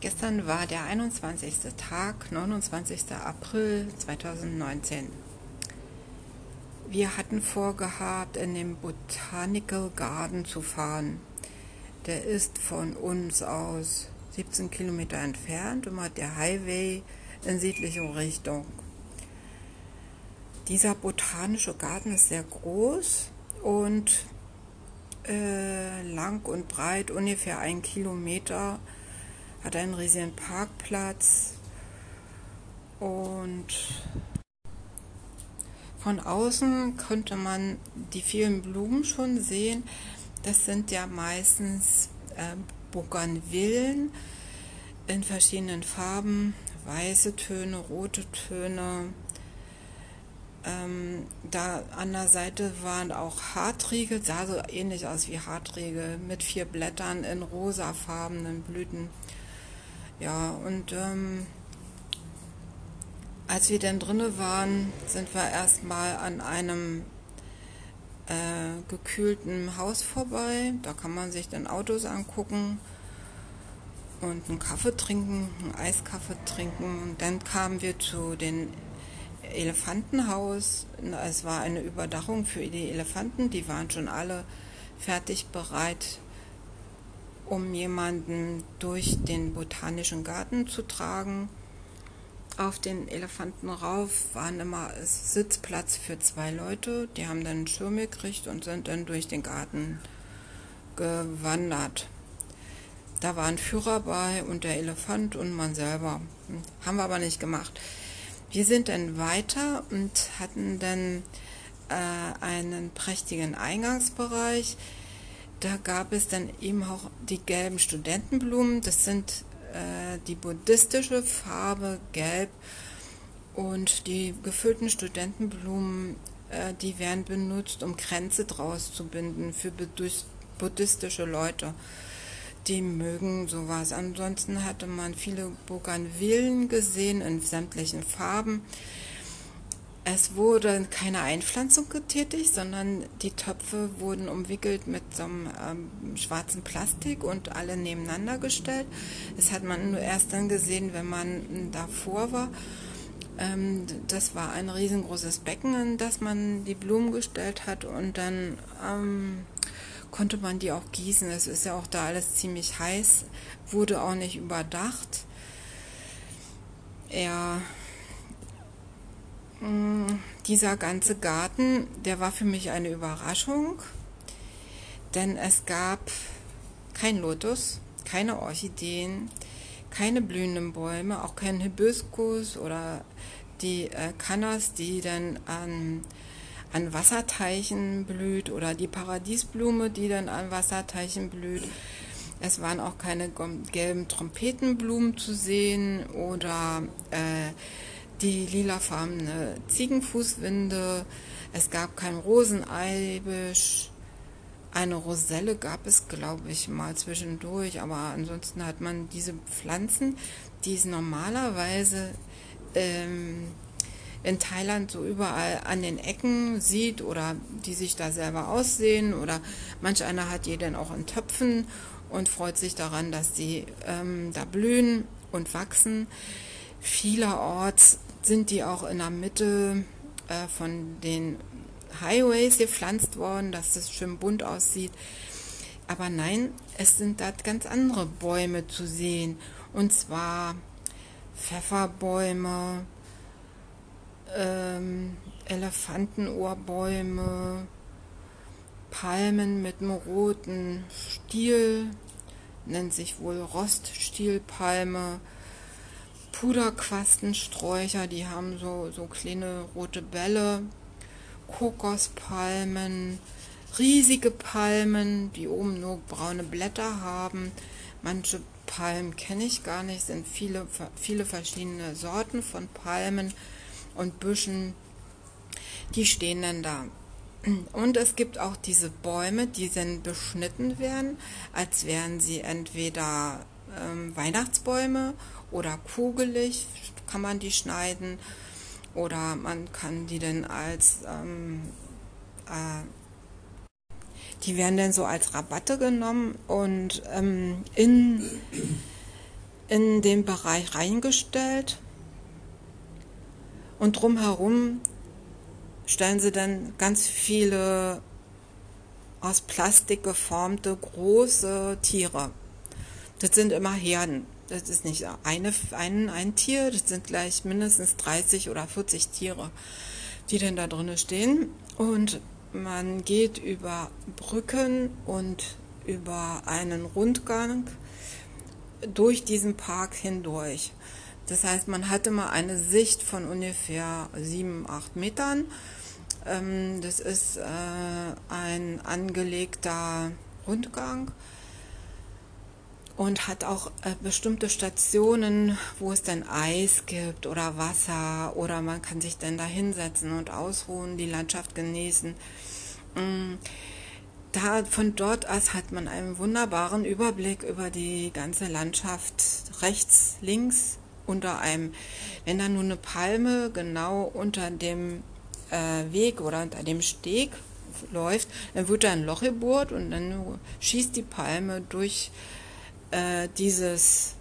Gestern war der 21. Tag, 29. April 2019. Wir hatten vorgehabt, in den Botanical Garden zu fahren. Der ist von uns aus 17 Kilometer entfernt und hat der Highway in südliche Richtung. Dieser botanische Garten ist sehr groß und äh, lang und breit, ungefähr ein Kilometer hat einen riesigen Parkplatz und von außen könnte man die vielen Blumen schon sehen. Das sind ja meistens äh, Bougainvillen in verschiedenen Farben, weiße Töne, rote Töne. Ähm, da an der Seite waren auch Hartriegel, sah so ähnlich aus wie Hartriegel, mit vier Blättern in rosafarbenen Blüten. Ja, und ähm, als wir dann drinnen waren, sind wir erstmal an einem äh, gekühlten Haus vorbei. Da kann man sich dann Autos angucken und einen Kaffee trinken, einen Eiskaffee trinken. Und dann kamen wir zu den Elefantenhaus. Es war eine Überdachung für die Elefanten. Die waren schon alle fertig bereit um jemanden durch den botanischen Garten zu tragen. Auf den Elefanten rauf waren immer Sitzplatz für zwei Leute. Die haben dann einen Schirm gekriegt und sind dann durch den Garten gewandert. Da war ein Führer bei und der Elefant und man selber. Haben wir aber nicht gemacht. Wir sind dann weiter und hatten dann äh, einen prächtigen Eingangsbereich da gab es dann eben auch die gelben Studentenblumen. Das sind äh, die buddhistische Farbe gelb und die gefüllten Studentenblumen, äh, die werden benutzt, um Kränze draus zu binden für buddhistische Leute. Die mögen sowas. Ansonsten hatte man viele Bougainvillen gesehen in sämtlichen Farben. Es wurde keine Einpflanzung getätigt, sondern die Töpfe wurden umwickelt mit so einem ähm, schwarzen Plastik und alle nebeneinander gestellt. Das hat man nur erst dann gesehen, wenn man davor war. Ähm, das war ein riesengroßes Becken, in das man die Blumen gestellt hat und dann ähm, konnte man die auch gießen. Es ist ja auch da alles ziemlich heiß, wurde auch nicht überdacht. Ja, dieser ganze Garten, der war für mich eine Überraschung, denn es gab kein Lotus, keine Orchideen, keine blühenden Bäume, auch kein Hibiskus oder die äh, Cannas, die dann an, an Wasserteichen blüht oder die Paradiesblume, die dann an Wasserteichen blüht. Es waren auch keine gelben Trompetenblumen zu sehen oder äh, die lilafarbene Ziegenfußwinde, es gab kein Roseneibisch, eine Roselle gab es, glaube ich, mal zwischendurch, aber ansonsten hat man diese Pflanzen, die es normalerweise ähm, in Thailand so überall an den Ecken sieht oder die sich da selber aussehen oder manch einer hat die dann auch in Töpfen und freut sich daran, dass die ähm, da blühen und wachsen. Vielerorts sind die auch in der Mitte äh, von den Highways gepflanzt worden, dass das schön bunt aussieht. Aber nein, es sind da ganz andere Bäume zu sehen. Und zwar Pfefferbäume, ähm, Elefantenohrbäume, Palmen mit einem roten Stiel, nennt sich wohl Roststielpalme, Puderquastensträucher, die haben so, so kleine rote Bälle, Kokospalmen, riesige Palmen, die oben nur braune Blätter haben. Manche Palmen kenne ich gar nicht, sind viele, viele verschiedene Sorten von Palmen und Büschen, die stehen dann da. Und es gibt auch diese Bäume, die dann beschnitten werden, als wären sie entweder ähm, Weihnachtsbäume oder kugelig kann man die schneiden oder man kann die dann als ähm, äh, die werden dann so als Rabatte genommen und ähm, in in den Bereich reingestellt und drumherum stellen sie dann ganz viele aus Plastik geformte große Tiere. Das sind immer Herden. Das ist nicht eine, ein, ein Tier, das sind gleich mindestens 30 oder 40 Tiere, die denn da drinnen stehen. Und man geht über Brücken und über einen Rundgang durch diesen Park hindurch. Das heißt, man hatte mal eine Sicht von ungefähr sieben, acht Metern. Ähm, das ist äh, ein angelegter Rundgang und hat auch äh, bestimmte Stationen, wo es dann Eis gibt oder Wasser oder man kann sich dann da hinsetzen und ausruhen, die Landschaft genießen. Mm, da, von dort aus hat man einen wunderbaren Überblick über die ganze Landschaft rechts, links unter einem, wenn da nur eine Palme genau unter dem äh, Weg oder unter dem Steg läuft, dann wird da ein Loch gebohrt und dann schießt die Palme durch äh, dieses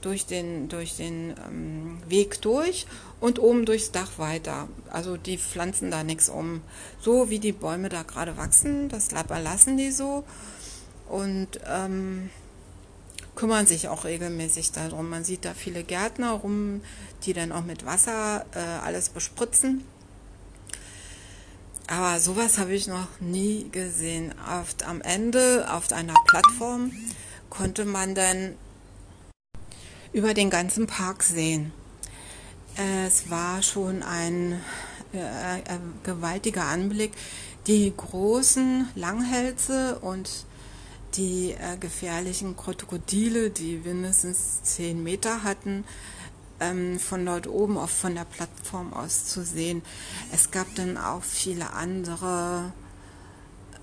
durch den, durch den ähm, Weg durch und oben durchs Dach weiter. Also die pflanzen da nichts um. So wie die Bäume da gerade wachsen, das lassen die so und ähm, kümmern sich auch regelmäßig darum. Man sieht da viele Gärtner rum, die dann auch mit Wasser äh, alles bespritzen. Aber sowas habe ich noch nie gesehen. Oft am Ende auf einer Plattform konnte man dann über den ganzen Park sehen. Es war schon ein äh, äh, gewaltiger Anblick. Die großen Langhälse und die äh, gefährlichen Krokodile, die mindestens 10 Meter hatten, ähm, von dort oben auf von der Plattform aus zu sehen. Es gab dann auch viele andere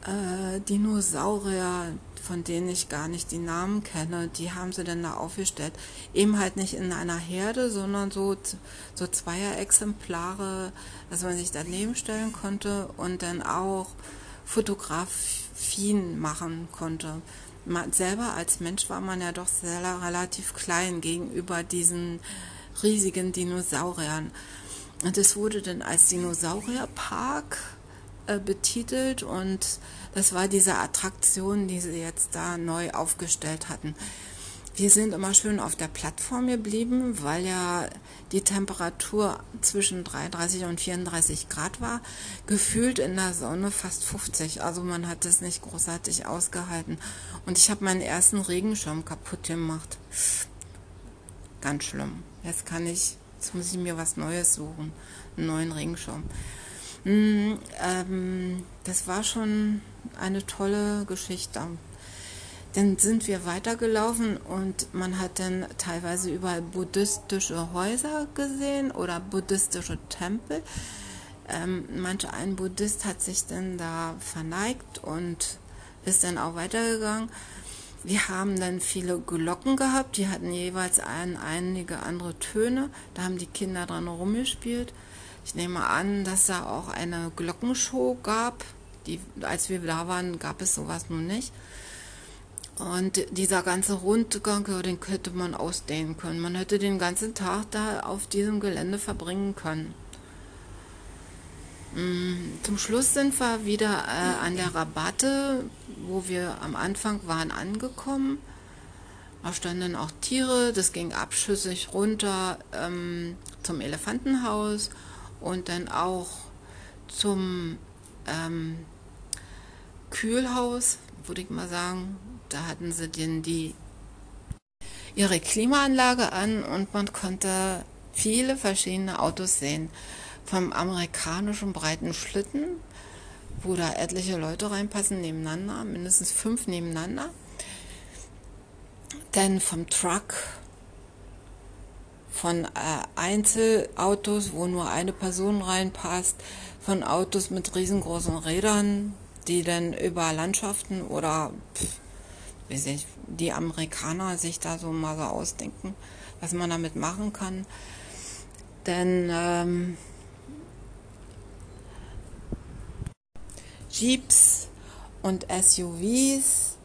äh, Dinosaurier, von denen ich gar nicht die Namen kenne, die haben sie dann da aufgestellt. Eben halt nicht in einer Herde, sondern so, so Zweier-Exemplare, dass man sich daneben stellen konnte und dann auch Fotografien machen konnte. Man, selber als Mensch war man ja doch sehr relativ klein gegenüber diesen riesigen Dinosauriern. Und es wurde dann als Dinosaurierpark äh, betitelt und das war diese Attraktion, die sie jetzt da neu aufgestellt hatten. Wir sind immer schön auf der Plattform geblieben, weil ja die Temperatur zwischen 33 und 34 Grad war. Gefühlt in der Sonne fast 50. Also man hat es nicht großartig ausgehalten. Und ich habe meinen ersten Regenschirm kaputt gemacht. Ganz schlimm. Jetzt kann ich, jetzt muss ich mir was Neues suchen. Einen neuen Regenschirm. Hm, ähm, das war schon eine tolle Geschichte. Dann sind wir weitergelaufen und man hat dann teilweise überall buddhistische Häuser gesehen oder buddhistische Tempel. Ähm, manch ein Buddhist hat sich dann da verneigt und ist dann auch weitergegangen. Wir haben dann viele Glocken gehabt, die hatten jeweils ein, einige andere Töne. Da haben die Kinder dran rumgespielt. Ich nehme an, dass da auch eine Glockenshow gab die, als wir da waren, gab es sowas nun nicht. Und dieser ganze Rundgang, den hätte man ausdehnen können. Man hätte den ganzen Tag da auf diesem Gelände verbringen können. Mm, zum Schluss sind wir wieder äh, an der Rabatte, wo wir am Anfang waren, angekommen. Da standen auch Tiere, das ging abschüssig runter ähm, zum Elefantenhaus und dann auch zum ähm, Kühlhaus, würde ich mal sagen. Da hatten sie denn die ihre Klimaanlage an und man konnte viele verschiedene Autos sehen. Vom amerikanischen breiten Schlitten, wo da etliche Leute reinpassen nebeneinander, mindestens fünf nebeneinander. Dann vom Truck, von äh, Einzelautos, wo nur eine Person reinpasst, von Autos mit riesengroßen Rädern, die dann über Landschaften oder pff, weiß ich, die Amerikaner sich da so mal so ausdenken, was man damit machen kann. Denn ähm, Jeeps und SUVs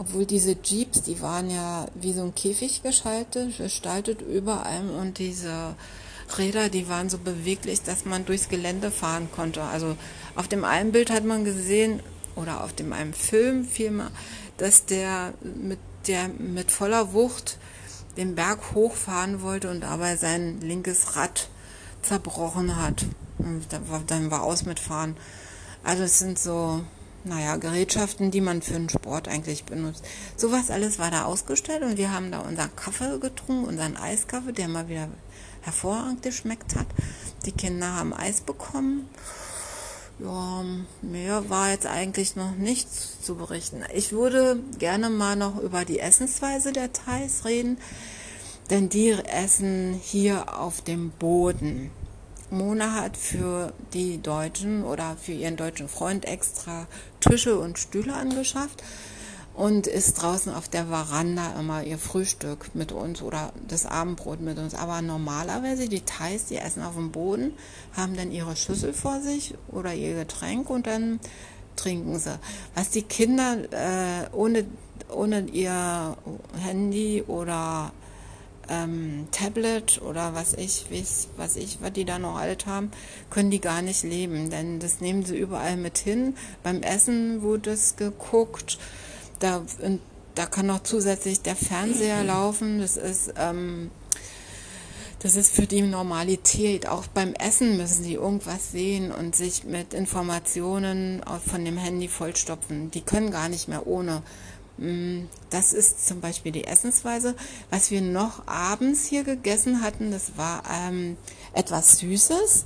obwohl diese Jeeps, die waren ja wie so ein Käfig geschaltet, gestaltet überall und diese Räder, die waren so beweglich, dass man durchs Gelände fahren konnte. Also auf dem einen Bild hat man gesehen, oder auf dem einem Film vielmehr, dass der mit, der mit voller Wucht den Berg hochfahren wollte und dabei sein linkes Rad zerbrochen hat. Und dann war aus mit Fahren. Also es sind so, naja, Gerätschaften, die man für den Sport eigentlich benutzt. Sowas alles war da ausgestellt und wir haben da unseren Kaffee getrunken, unseren Eiskaffee, der mal wieder hervorragend geschmeckt hat. Die Kinder haben Eis bekommen. Ja, mehr war jetzt eigentlich noch nichts zu berichten. Ich würde gerne mal noch über die Essensweise der Thais reden, denn die essen hier auf dem Boden. Mona hat für die Deutschen oder für ihren deutschen Freund extra Tische und Stühle angeschafft und ist draußen auf der Veranda immer ihr Frühstück mit uns oder das Abendbrot mit uns. Aber normalerweise die Thais, die essen auf dem Boden, haben dann ihre Schüssel vor sich oder ihr Getränk und dann trinken sie. Was die Kinder äh, ohne, ohne ihr Handy oder ähm, Tablet oder was ich, was ich, was die da noch alt haben, können die gar nicht leben, denn das nehmen sie überall mit hin. Beim Essen wurde es geguckt, da, da kann noch zusätzlich der Fernseher laufen. Das ist, ähm, das ist für die Normalität. Auch beim Essen müssen sie irgendwas sehen und sich mit Informationen von dem Handy vollstopfen. Die können gar nicht mehr ohne. Mm, das ist zum Beispiel die Essensweise. Was wir noch abends hier gegessen hatten, das war ähm, etwas Süßes.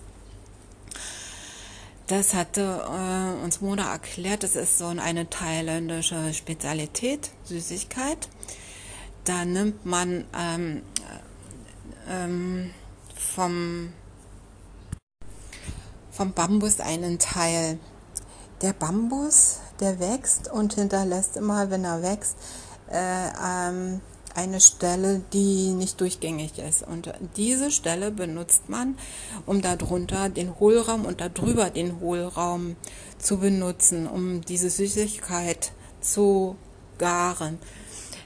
Das hatte äh, uns Mona erklärt, das ist so eine thailändische Spezialität, Süßigkeit. Da nimmt man ähm, ähm, vom, vom Bambus einen Teil. Der Bambus, der wächst und hinterlässt immer, wenn er wächst, äh, ähm, eine Stelle, die nicht durchgängig ist. Und diese Stelle benutzt man, um darunter den Hohlraum und darüber den Hohlraum zu benutzen, um diese Süßigkeit zu garen.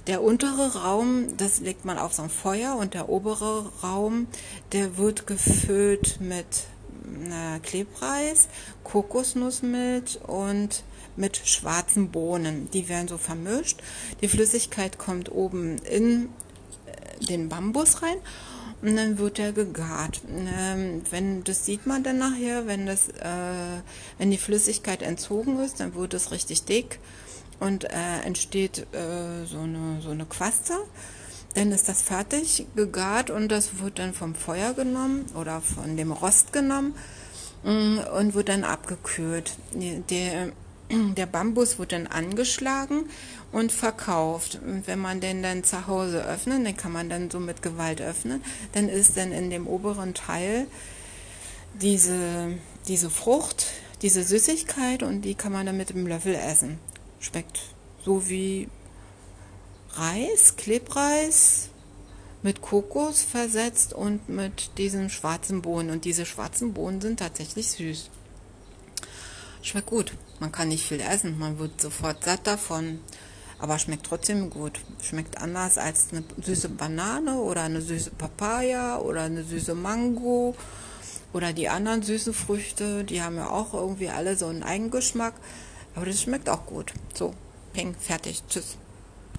Der untere Raum, das legt man auf so ein Feuer und der obere Raum, der wird gefüllt mit äh, Klebreis, Kokosnussmilch und mit schwarzen Bohnen. Die werden so vermischt. Die Flüssigkeit kommt oben in äh, den Bambus rein und dann wird er gegart. Ähm, wenn das sieht man dann nachher, wenn das, äh, wenn die Flüssigkeit entzogen ist, dann wird es richtig dick und äh, entsteht äh, so eine so eine Quaste. Dann ist das fertig gegart und das wird dann vom Feuer genommen oder von dem Rost genommen mm, und wird dann abgekühlt. Der, der Bambus wird dann angeschlagen und verkauft. Und wenn man den dann zu Hause öffnet, den kann man dann so mit Gewalt öffnen, dann ist dann in dem oberen Teil diese, diese Frucht, diese Süßigkeit und die kann man dann mit dem Löffel essen. Schmeckt so wie Reis, Klebreis mit Kokos versetzt und mit diesen schwarzen Bohnen. Und diese schwarzen Bohnen sind tatsächlich süß. Schmeckt gut. Man kann nicht viel essen, man wird sofort satt davon, aber schmeckt trotzdem gut. Schmeckt anders als eine süße Banane oder eine süße Papaya oder eine süße Mango oder die anderen süßen Früchte. Die haben ja auch irgendwie alle so einen Eigengeschmack, aber das schmeckt auch gut. So, peng, fertig, tschüss.